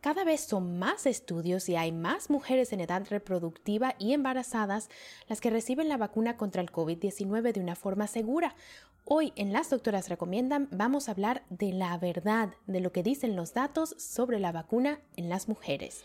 Cada vez son más estudios y hay más mujeres en edad reproductiva y embarazadas las que reciben la vacuna contra el COVID-19 de una forma segura. Hoy en Las Doctoras Recomiendan vamos a hablar de la verdad, de lo que dicen los datos sobre la vacuna en las mujeres.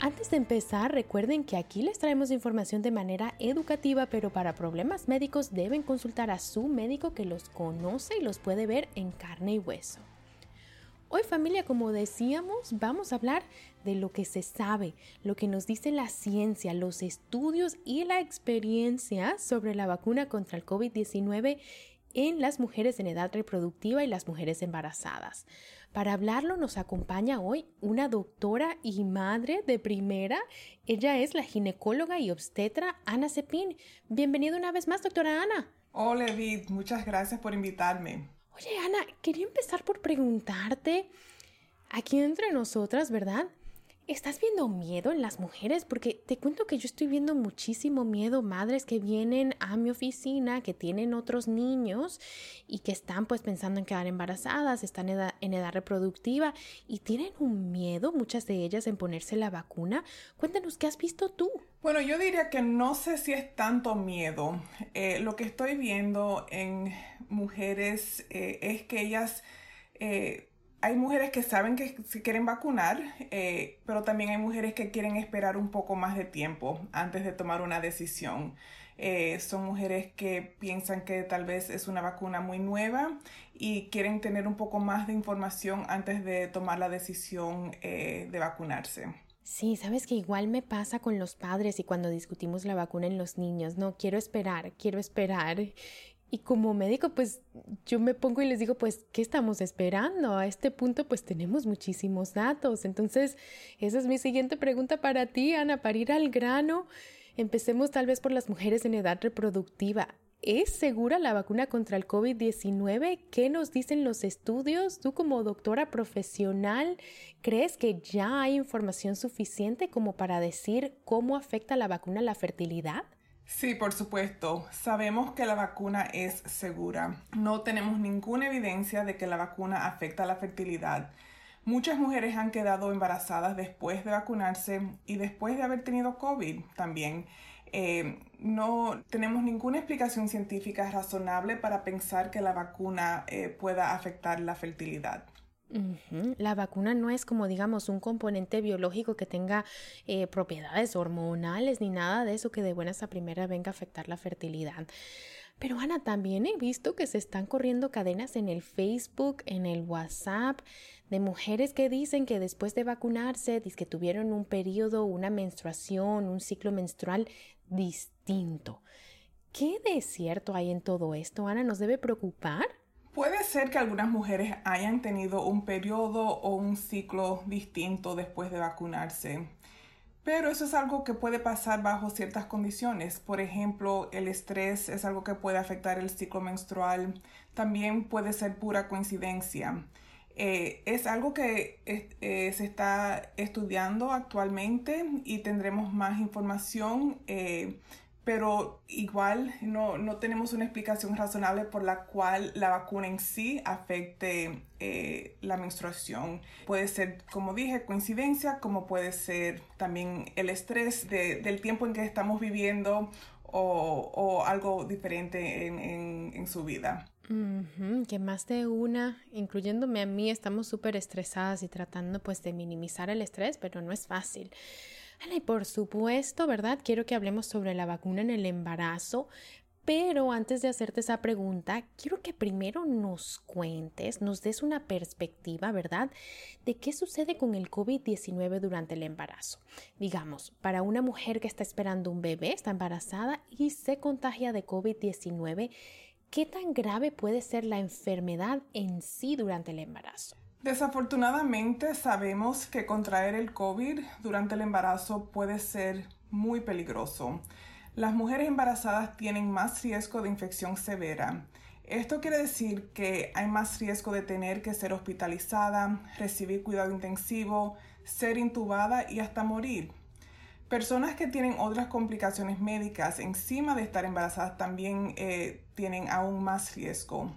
Antes de empezar, recuerden que aquí les traemos información de manera educativa, pero para problemas médicos deben consultar a su médico que los conoce y los puede ver en carne y hueso. Hoy familia, como decíamos, vamos a hablar de lo que se sabe, lo que nos dice la ciencia, los estudios y la experiencia sobre la vacuna contra el COVID-19 en las mujeres en edad reproductiva y las mujeres embarazadas. Para hablarlo nos acompaña hoy una doctora y madre de primera. Ella es la ginecóloga y obstetra Ana Cepín. Bienvenida una vez más, doctora Ana. Hola, Edith. Muchas gracias por invitarme. Oye, Ana, quería empezar por preguntarte, aquí entre nosotras, ¿verdad? ¿Estás viendo miedo en las mujeres? Porque te cuento que yo estoy viendo muchísimo miedo, madres que vienen a mi oficina, que tienen otros niños y que están pues pensando en quedar embarazadas, están en edad, reproductiva y tienen un miedo, muchas de ellas, en ponerse la vacuna. Cuéntanos, ¿qué has visto tú? Bueno, yo diría que no sé si es tanto miedo. Eh, lo que estoy viendo en mujeres eh, es que ellas... Eh, hay mujeres que saben que se quieren vacunar, eh, pero también hay mujeres que quieren esperar un poco más de tiempo antes de tomar una decisión. Eh, son mujeres que piensan que tal vez es una vacuna muy nueva y quieren tener un poco más de información antes de tomar la decisión eh, de vacunarse. Sí, sabes que igual me pasa con los padres y cuando discutimos la vacuna en los niños, no, quiero esperar, quiero esperar. Y como médico, pues yo me pongo y les digo, pues, ¿qué estamos esperando? A este punto, pues tenemos muchísimos datos. Entonces, esa es mi siguiente pregunta para ti, Ana, para ir al grano. Empecemos tal vez por las mujeres en edad reproductiva. ¿Es segura la vacuna contra el COVID-19? ¿Qué nos dicen los estudios? Tú como doctora profesional, ¿crees que ya hay información suficiente como para decir cómo afecta la vacuna a la fertilidad? Sí, por supuesto. Sabemos que la vacuna es segura. No tenemos ninguna evidencia de que la vacuna afecta la fertilidad. Muchas mujeres han quedado embarazadas después de vacunarse y después de haber tenido COVID también. Eh, no tenemos ninguna explicación científica razonable para pensar que la vacuna eh, pueda afectar la fertilidad. La vacuna no es como digamos un componente biológico que tenga eh, propiedades hormonales ni nada de eso que de buenas a primera venga a afectar la fertilidad. Pero Ana, también he visto que se están corriendo cadenas en el Facebook, en el WhatsApp, de mujeres que dicen que después de vacunarse, que tuvieron un periodo, una menstruación, un ciclo menstrual distinto. ¿Qué de cierto hay en todo esto, Ana? ¿Nos debe preocupar? Puede ser que algunas mujeres hayan tenido un periodo o un ciclo distinto después de vacunarse, pero eso es algo que puede pasar bajo ciertas condiciones. Por ejemplo, el estrés es algo que puede afectar el ciclo menstrual. También puede ser pura coincidencia. Eh, es algo que eh, se está estudiando actualmente y tendremos más información eh, pero igual no, no, tenemos una explicación razonable por la cual la vacuna en sí afecte eh, la menstruación. Puede ser, como dije, coincidencia, como puede ser también el estrés del tiempo en que estamos viviendo o, o algo diferente en, en, en su vida. que más de una, incluyéndome a mí, estamos súper estresadas y tratando pues de minimizar el estrés, pero no es fácil y por supuesto, ¿verdad? Quiero que hablemos sobre la vacuna en el embarazo, Pero antes de hacerte esa pregunta, quiero que primero nos cuentes, nos des una perspectiva, ¿verdad?, de qué sucede con el COVID-19 durante el embarazo. Digamos, para una mujer que está esperando un bebé, está embarazada y se contagia de COVID-19, ¿qué tan grave puede ser la enfermedad en sí durante el embarazo? Desafortunadamente sabemos que contraer el COVID durante el embarazo puede ser muy peligroso. Las mujeres embarazadas tienen más riesgo de infección severa. Esto quiere decir que hay más riesgo de tener que ser hospitalizada, recibir cuidado intensivo, ser intubada y hasta morir. Personas que tienen otras complicaciones médicas encima de estar embarazadas también eh, tienen aún más riesgo.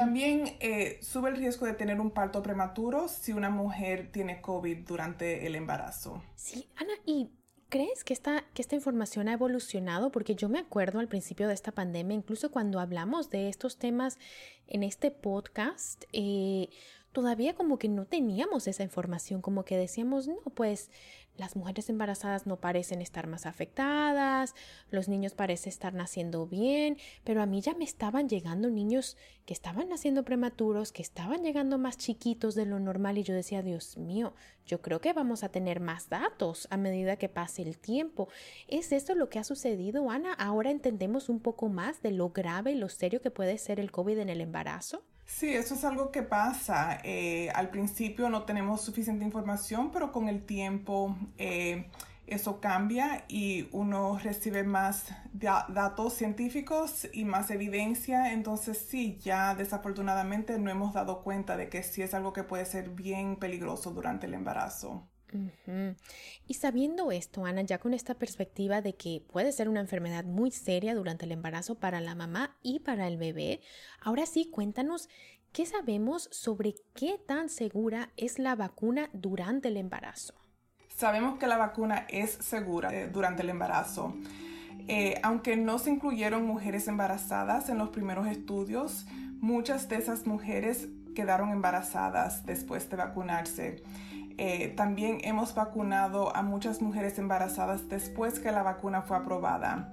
También eh, sube el riesgo de tener un parto prematuro si una mujer tiene COVID durante el embarazo. Sí, Ana, y ¿Crees que esta, que esta información ha evolucionado? Porque yo me acuerdo al principio de esta pandemia, incluso cuando hablamos de estos temas en este podcast, eh, todavía como que no teníamos esa información, como que decíamos, no, pues las mujeres embarazadas no parecen estar más afectadas, los niños parecen estar naciendo bien, pero a mí ya me estaban llegando niños que estaban naciendo prematuros, que estaban llegando más chiquitos de lo normal y yo decía, Dios mío, yo creo que vamos a tener más datos a medida que pase el tiempo. ¿Es esto lo que ha sucedido, Ana? Ahora entendemos un poco más de lo grave y lo serio que puede ser el COVID en el embarazo. Sí, eso es algo que pasa. Eh, al principio no tenemos suficiente información, pero con el tiempo eh, eso cambia y uno recibe más datos científicos y más evidencia. Entonces sí, ya desafortunadamente no hemos dado cuenta de que sí es algo que puede ser bien peligroso durante el embarazo. Y sabiendo esto, Ana, ya con esta perspectiva de que puede ser una enfermedad muy seria durante el embarazo para la mamá y para el bebé, ahora sí, cuéntanos qué sabemos sobre qué tan segura es la vacuna durante el embarazo. Sabemos que la vacuna es segura eh, durante el embarazo. Eh, aunque no se incluyeron mujeres embarazadas en los primeros estudios, muchas de esas mujeres quedaron embarazadas después de vacunarse. Eh, también hemos vacunado a muchas mujeres embarazadas después que la vacuna fue aprobada.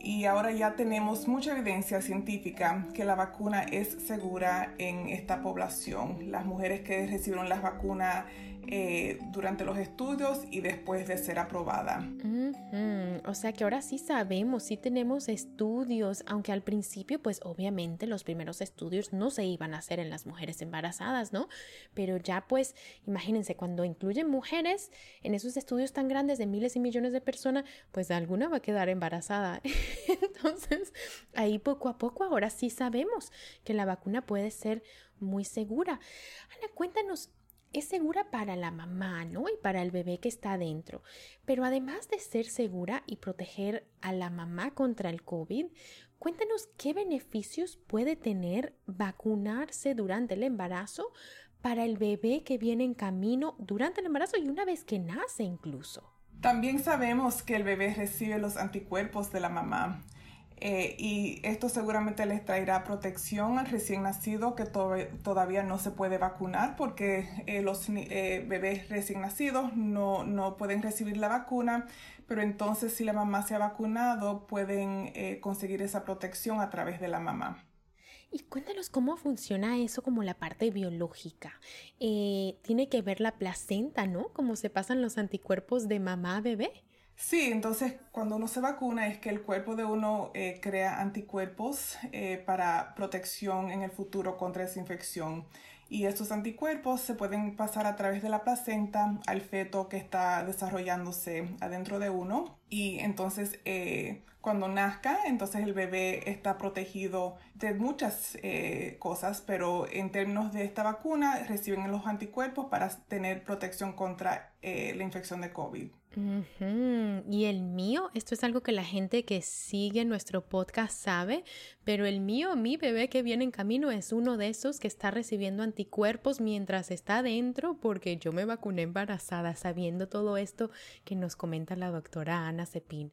Y ahora ya tenemos mucha evidencia científica que la vacuna es segura en esta población. Las mujeres que recibieron la vacuna eh, durante los estudios y después de ser aprobada. O sea que ahora sí sabemos, sí tenemos estudios, aunque al principio pues obviamente los primeros estudios no se iban a hacer en las mujeres embarazadas, ¿no? Pero ya pues imagínense, cuando incluyen mujeres en esos estudios tan grandes de miles y millones de personas, pues alguna va a quedar embarazada. Entonces ahí poco a poco ahora sí sabemos que la vacuna puede ser muy segura. Ana, cuéntanos es segura para la mamá, ¿no? Y para el bebé que está adentro. Pero además de ser segura y proteger a la mamá contra el COVID, cuéntanos qué beneficios puede tener vacunarse durante el embarazo para el bebé que viene en camino durante el embarazo y una vez que nace incluso. También sabemos que el bebé recibe los anticuerpos de la mamá eh, y esto seguramente les traerá protección al recién nacido que todavía no se puede vacunar porque eh, los eh, bebés recién nacidos no, no, pueden recibir la vacuna, pero entonces si la mamá se ha vacunado pueden conseguir esa protección a través de la mamá. Y cuéntanos cómo funciona eso como la parte biológica. tiene que ver la placenta, ¿no? Cómo se pasan los anticuerpos de mamá a bebé. Sí, entonces cuando uno se vacuna es que el cuerpo de uno eh, crea anticuerpos eh, para protección en el futuro contra esa infección. Y estos anticuerpos se pueden pasar a través de la placenta al feto que está desarrollándose adentro de uno. Y entonces eh, cuando nazca, entonces el bebé está protegido de muchas cosas, pero en términos de esta vacuna reciben los anticuerpos para tener protección contra la infección de COVID. Y el mío, esto es algo que la gente que sigue nuestro podcast sabe, pero el mío, mi bebé que viene en camino es uno de esos que está recibiendo anticuerpos mientras está dentro porque yo me vacuné embarazada sabiendo todo esto que nos comenta la doctora Ana Cepín.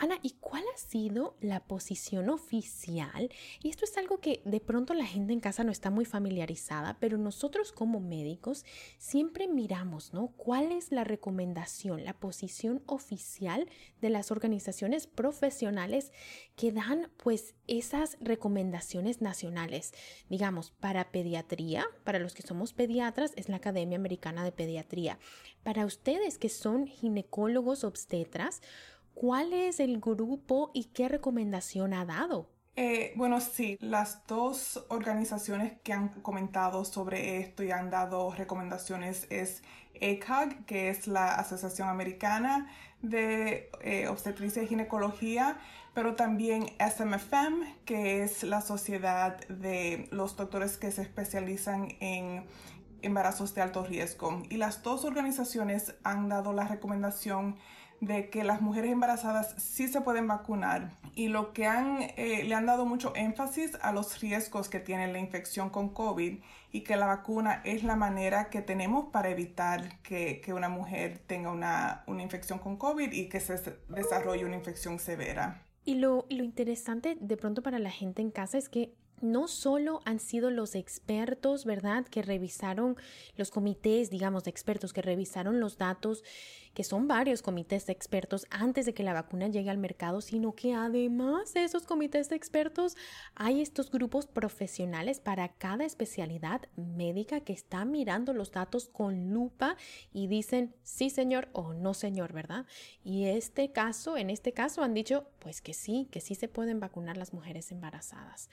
Ana, ¿y cuál ha sido la posición oficial? Y esto es algo que de pronto la gente en casa no está muy familiarizada, pero nosotros como médicos siempre miramos, ¿no? ¿Cuál es la recomendación, la posición oficial de las organizaciones profesionales que dan pues esas recomendaciones nacionales? Digamos, para pediatría, para los que somos pediatras, es la Academia Americana de Pediatría. Para ustedes que son ginecólogos obstetras, ¿cuál es el grupo y qué recomendación ha dado? Eh, bueno, sí, las dos organizaciones que han comentado sobre esto y han dado recomendaciones es ACOG, que es la Asociación Americana de eh, Obstetricia y Ginecología, pero también SMFM, que es la Sociedad de los Doctores que se especializan en embarazos de alto riesgo. Y las dos organizaciones han dado la recomendación de que las mujeres embarazadas sí se pueden vacunar y lo que han, eh, le han dado mucho énfasis a los riesgos que tiene la infección con COVID y que la vacuna es la manera que tenemos para evitar que, que una mujer tenga una, una, infección con COVID y que se desarrolle una infección severa. Y lo, lo interesante de pronto para la gente en casa es que no solo han sido los expertos, ¿verdad?, que revisaron los comités, digamos, de expertos que revisaron los datos, que son varios comités de expertos antes de que la vacuna llegue al mercado, sino que además de esos comités de expertos hay estos grupos profesionales para cada especialidad médica que están mirando los datos con lupa y dicen sí señor o no señor, ¿verdad? Y este caso, en este caso han dicho pues que sí, que sí se pueden vacunar las mujeres embarazadas.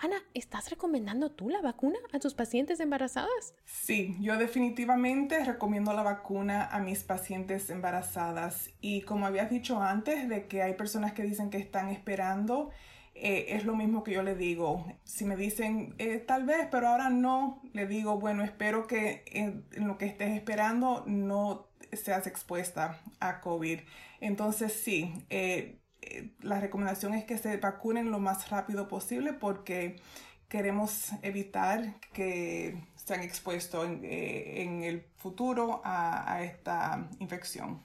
Ana, ¿estás recomendando tú la vacuna a tus pacientes embarazadas? Sí, yo definitivamente recomiendo la vacuna a mis pacientes embarazadas. Y como habías dicho antes, de que hay personas que dicen que están esperando, eh, es lo mismo que yo le digo. Si me dicen eh, tal vez, pero ahora no, le digo, bueno, espero que en, lo que estés esperando no seas expuesta a COVID. Entonces sí, eh, la recomendación es que se vacunen lo más rápido posible porque queremos evitar que sean expuestos en, eh, el futuro a, esta infección.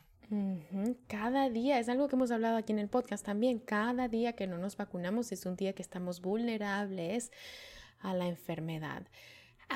Cada día, es algo que hemos hablado aquí en el podcast también, cada día que no nos vacunamos es un día que estamos vulnerables a la enfermedad.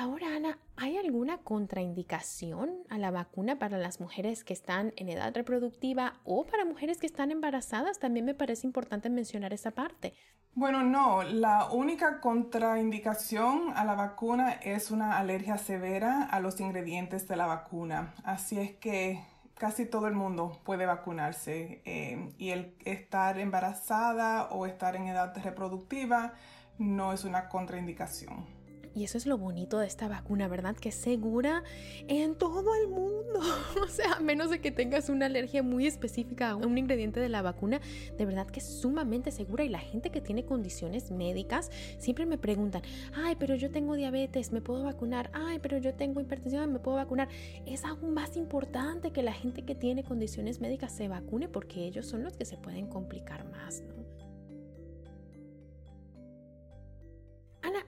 Ahora, Ana, ¿hay alguna contraindicación a la vacuna para las mujeres que están en edad reproductiva o para mujeres que están embarazadas? También me parece importante mencionar esa parte. Bueno, no, la única contraindicación a la vacuna es una alergia severa a los ingredientes de la vacuna. Así es que casi todo el mundo puede vacunarse eh, y el estar embarazada o estar en edad reproductiva no es una contraindicación. Y eso es lo bonito de esta vacuna, ¿verdad? Que es segura en todo el mundo. O sea, a menos de que tengas una alergia muy específica a un ingrediente de la vacuna, de verdad que es sumamente segura. Y la gente que tiene condiciones médicas siempre me preguntan, ay, pero yo tengo diabetes, ¿me puedo vacunar? Ay, pero yo tengo hipertensión, ¿me puedo vacunar? Es aún más importante que la gente que tiene condiciones médicas se vacune porque ellos son los que se pueden complicar más, ¿no?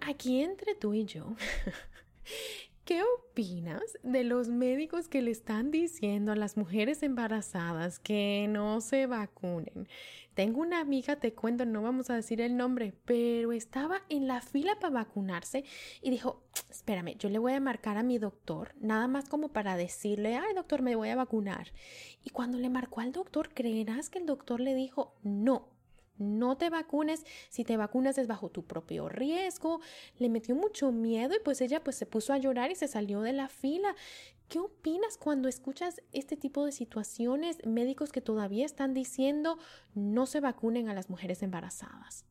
Aquí entre tú y yo, ¿qué opinas de los médicos que le están diciendo a las mujeres embarazadas que no se vacunen? Tengo una amiga, te cuento, no vamos a decir el nombre, pero estaba en la fila para vacunarse y dijo, espérame, yo le voy a marcar a mi doctor, nada más como para decirle, ay doctor, me voy a vacunar. Y cuando le marcó al doctor, ¿creerás que el doctor le dijo, no, no te vacunes, si te vacunas es bajo tu propio riesgo. Le metió mucho miedo y pues ella pues se puso a llorar y se salió de la fila. ¿Qué opinas cuando escuchas este tipo de situaciones? Médicos que todavía están diciendo no se vacunen a las mujeres embarazadas.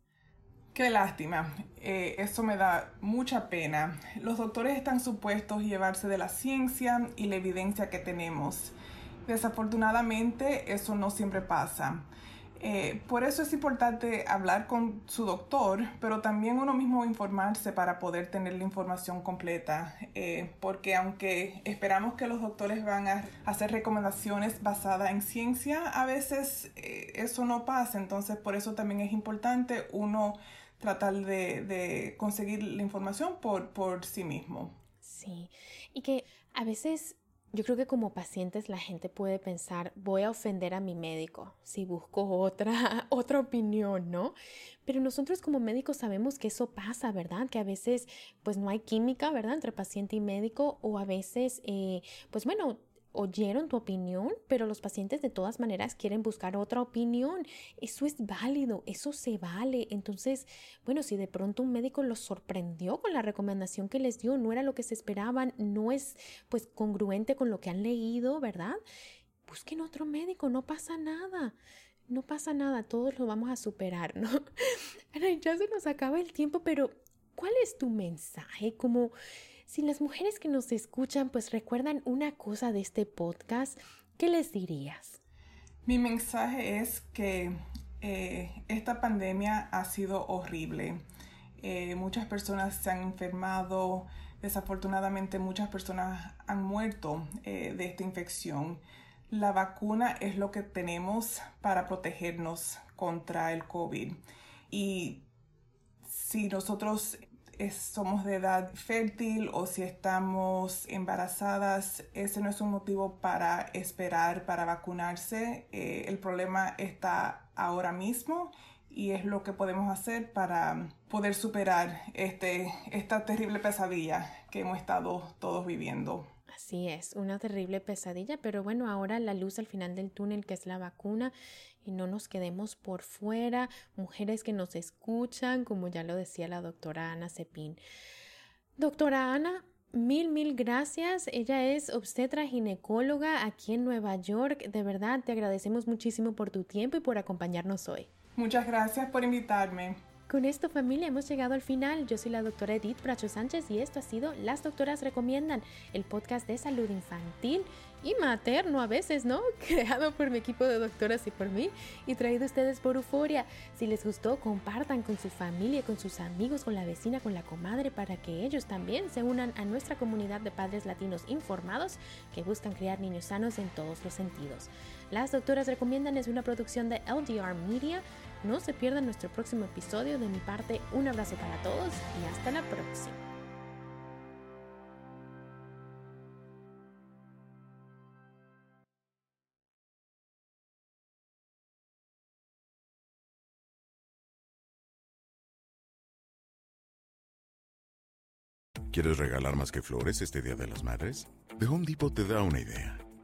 Qué lástima, eh, eso me da mucha pena. Los doctores están supuestos a llevarse de la ciencia y la evidencia que tenemos. Desafortunadamente eso no siempre pasa. Eh, por eso es importante hablar con su doctor, pero también uno mismo informarse para poder tener la información completa, eh, porque aunque esperamos que los doctores van a hacer recomendaciones basadas en ciencia, a veces eh, eso no pasa, entonces por eso también es importante uno tratar de, de conseguir la información por, por sí mismo. Sí, y que a veces yo creo que como pacientes la gente puede pensar, voy a ofender a mi médico si busco otra, otra opinión, ¿no? Pero nosotros como médicos sabemos que eso pasa, ¿verdad? Que a veces pues no hay química, ¿verdad? Entre paciente y médico o a veces, eh, pues bueno, oyeron tu opinión, pero los pacientes de todas maneras quieren buscar otra opinión. Eso es válido, eso se vale. Entonces, bueno, si de pronto un médico los sorprendió con la recomendación que les dio, no era lo que se esperaban, no es pues congruente con lo que han leído, ¿verdad? Busquen otro médico, no pasa nada. No pasa nada, todos lo vamos a superar, ¿no? ya se nos acaba el tiempo, pero ¿cuál es tu mensaje? Como si las mujeres que nos escuchan pues recuerdan una cosa de este podcast, ¿qué les dirías? Mi mensaje es que eh, esta pandemia ha sido horrible. Eh, muchas personas se han enfermado, desafortunadamente muchas personas han muerto eh, de esta infección. La vacuna es lo que tenemos para protegernos contra el COVID. Y si nosotros somos de edad fértil o si estamos embarazadas, ese no es un motivo para esperar para vacunarse. Eh, el problema está ahora mismo y es lo que podemos hacer para poder superar este, esta terrible pesadilla que hemos estado todos viviendo. Así es, una terrible pesadilla, pero bueno, ahora la luz al final del túnel que es la vacuna y no nos quedemos por fuera, mujeres que nos escuchan, como ya lo decía la doctora Ana Cepín. Doctora Ana, Mil, mil gracias. Ella es obstetra ginecóloga aquí en Nueva York. De verdad, te agradecemos muchísimo por tu tiempo y por acompañarnos hoy. Muchas gracias por invitarme. Con esto familia hemos llegado al final. Yo soy la doctora Edith Bracho Sánchez y esto ha sido Las Doctoras Recomiendan, el podcast de salud infantil y materno a veces, ¿no? Creado por mi equipo de doctoras y por mí y traído ustedes por Euforia. Si les gustó, compartan con su familia, con sus amigos, con la vecina, con la comadre, para que ellos también se unan a nuestra comunidad de padres latinos informados que buscan criar niños sanos en todos los sentidos. Las Doctoras Recomiendan es una producción de LDR Media. No se pierdan nuestro próximo episodio. De mi parte, un abrazo para todos y hasta la próxima. ¿Quieres regalar más que flores este Día de las Madres? The Home Depot te da una idea.